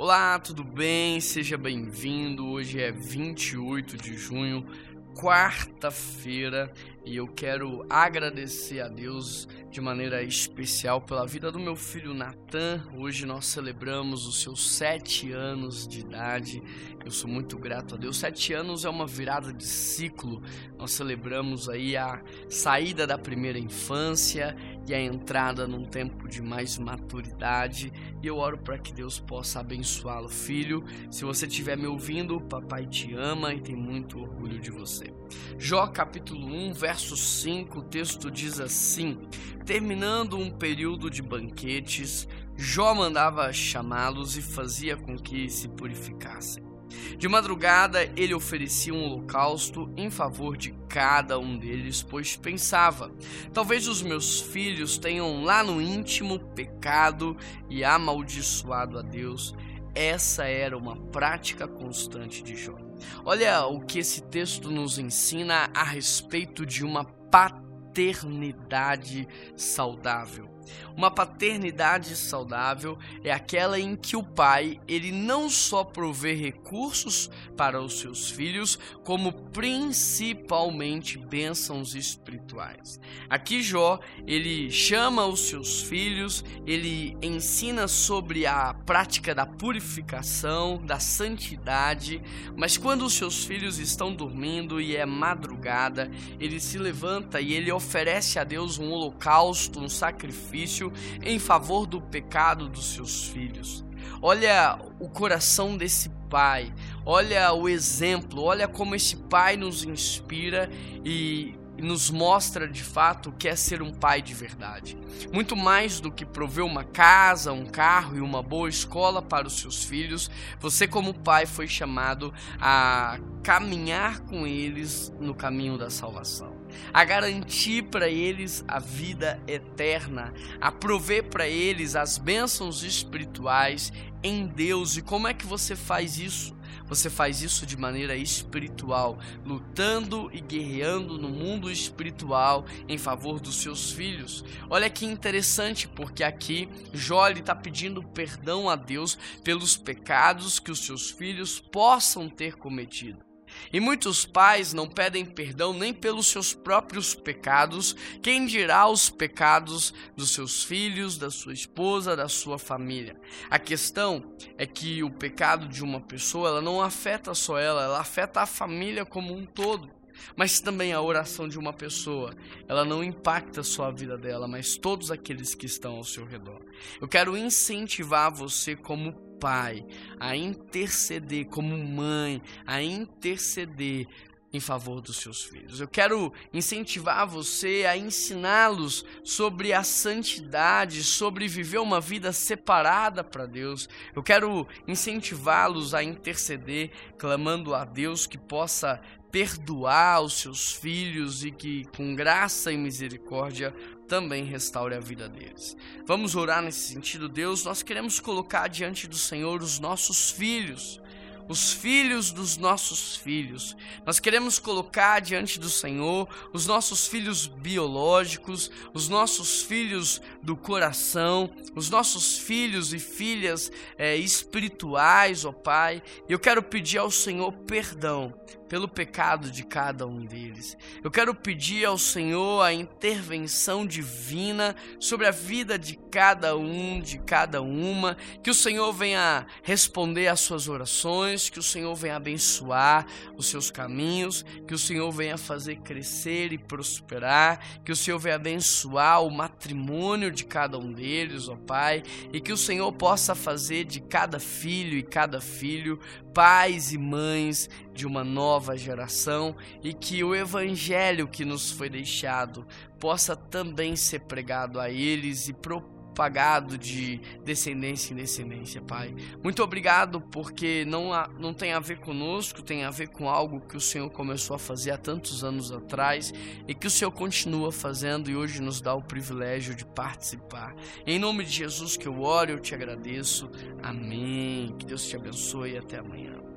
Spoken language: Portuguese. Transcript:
Olá, tudo bem? Seja bem-vindo. Hoje é 28 de junho, quarta-feira, e eu quero agradecer a Deus de maneira especial pela vida do meu filho Natan. Hoje nós celebramos os seus sete anos de idade. Eu sou muito grato a Deus. Sete anos é uma virada de ciclo. Nós celebramos aí a saída da primeira infância e a entrada num tempo de mais maturidade. E eu oro para que Deus possa abençoá-lo, filho. Se você estiver me ouvindo, papai te ama e tem muito orgulho de você. Jó capítulo 1, verso 5, o texto diz assim: Terminando um período de banquetes, Jó mandava chamá-los e fazia com que se purificassem. De madrugada ele oferecia um holocausto em favor de cada um deles, pois pensava: talvez os meus filhos tenham lá no íntimo pecado e amaldiçoado a Deus. Essa era uma prática constante de Jó. Olha o que esse texto nos ensina a respeito de uma paternidade saudável. Uma paternidade saudável é aquela em que o pai, ele não só provê recursos para os seus filhos, como principalmente bênçãos espirituais. Aqui Jó, ele chama os seus filhos, ele ensina sobre a prática da purificação, da santidade, mas quando os seus filhos estão dormindo e é madrugada, ele se levanta e ele oferece a Deus um holocausto, um sacrifício em favor do pecado dos seus filhos. Olha o coração desse pai, olha o exemplo, olha como esse pai nos inspira e nos mostra de fato o que é ser um pai de verdade. Muito mais do que prover uma casa, um carro e uma boa escola para os seus filhos, você, como pai, foi chamado a caminhar com eles no caminho da salvação a garantir para eles a vida eterna, a prover para eles as bênçãos espirituais em Deus. E como é que você faz isso? Você faz isso de maneira espiritual, lutando e guerreando no mundo espiritual em favor dos seus filhos. Olha que interessante, porque aqui Jó está pedindo perdão a Deus pelos pecados que os seus filhos possam ter cometido. E muitos pais não pedem perdão nem pelos seus próprios pecados, quem dirá os pecados dos seus filhos, da sua esposa, da sua família. A questão é que o pecado de uma pessoa, ela não afeta só ela, ela afeta a família como um todo. Mas também a oração de uma pessoa, ela não impacta só a vida dela, mas todos aqueles que estão ao seu redor. Eu quero incentivar você como pai a interceder, como mãe a interceder em favor dos seus filhos. Eu quero incentivar você a ensiná-los sobre a santidade, sobre viver uma vida separada para Deus. Eu quero incentivá-los a interceder, clamando a Deus que possa perdoar os seus filhos e que, com graça e misericórdia, também restaure a vida deles. Vamos orar nesse sentido, Deus. Nós queremos colocar diante do Senhor os nossos filhos os filhos dos nossos filhos. Nós queremos colocar diante do Senhor os nossos filhos biológicos, os nossos filhos do coração, os nossos filhos e filhas é, espirituais, ó Pai. E eu quero pedir ao Senhor perdão pelo pecado de cada um deles. Eu quero pedir ao Senhor a intervenção divina sobre a vida de cada um, de cada uma, que o Senhor venha responder às suas orações, que o Senhor venha abençoar os seus caminhos, que o Senhor venha fazer crescer e prosperar, que o Senhor venha abençoar o matrimônio de cada um deles, ó Pai, e que o Senhor possa fazer de cada filho e cada filho pais e mães de uma nova geração e que o evangelho que nos foi deixado possa também ser pregado a eles e propagado de descendência em descendência, Pai. Muito obrigado porque não, há, não tem a ver conosco, tem a ver com algo que o Senhor começou a fazer há tantos anos atrás e que o Senhor continua fazendo e hoje nos dá o privilégio de participar. Em nome de Jesus que eu oro, eu te agradeço. Amém. Que Deus te abençoe e até amanhã.